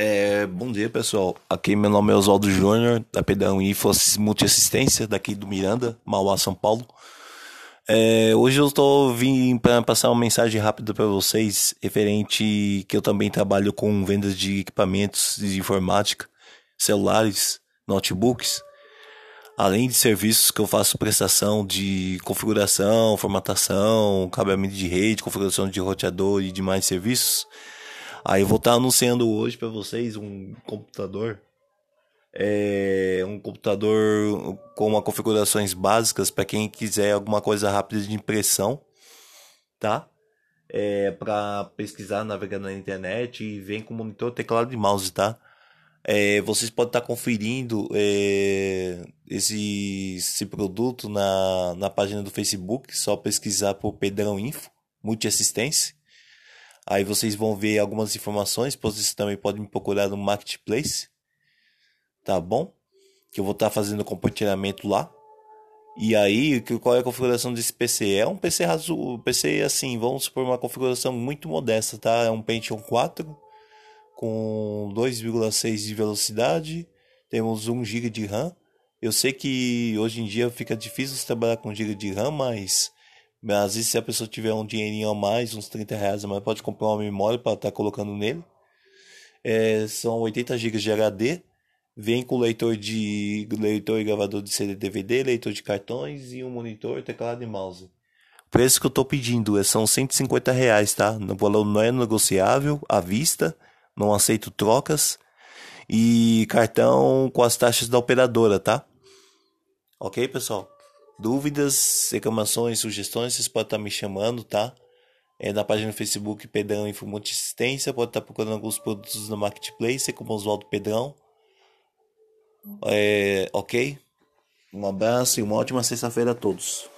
É, bom dia, pessoal. Aqui meu nome é Oswaldo Júnior, da Pedrão Info Multiassistência, daqui do Miranda, Mauá, São Paulo. É, hoje eu estou vindo para passar uma mensagem rápida para vocês, referente que eu também trabalho com vendas de equipamentos de informática, celulares, notebooks, além de serviços que eu faço prestação de configuração, formatação, cabeamento de rede, configuração de roteador e demais serviços. Aí eu vou estar anunciando hoje para vocês um computador. É um computador com uma configurações básicas para quem quiser alguma coisa rápida de impressão, tá? É para pesquisar, navegar na internet e vem com monitor, teclado e mouse, tá? É, vocês podem estar conferindo é, esse, esse produto na, na página do Facebook, só pesquisar por Pedrão Info, Multiassistência. Aí vocês vão ver algumas informações, vocês também podem me procurar no Marketplace, tá bom? Que eu vou estar fazendo compartilhamento lá. E aí, qual é a configuração desse PC? É um PC raso, PC assim, vamos supor uma configuração muito modesta, tá? É um Pentium 4 com 2,6 de velocidade, temos 1 GB de RAM. Eu sei que hoje em dia fica difícil trabalhar com GB de RAM, mas às vezes, se a pessoa tiver um dinheirinho a mais, uns 30 reais a mais, pode comprar uma memória para estar tá colocando nele. É, são 80 GB de HD. Vem com leitor de leitor e gravador de CD DVD, leitor de cartões e um monitor, teclado e mouse. O preço que eu estou pedindo é, são 150 reais, tá? O valor não é negociável, à vista, não aceito trocas. E cartão com as taxas da operadora, tá? Ok, pessoal? Dúvidas, reclamações, sugestões, vocês podem estar me chamando, tá? É na página do Facebook Pedrão Info Assistência, pode estar procurando alguns produtos no Marketplace, como Oswaldo Pedrão. É, ok? Um abraço e uma ótima sexta-feira a todos.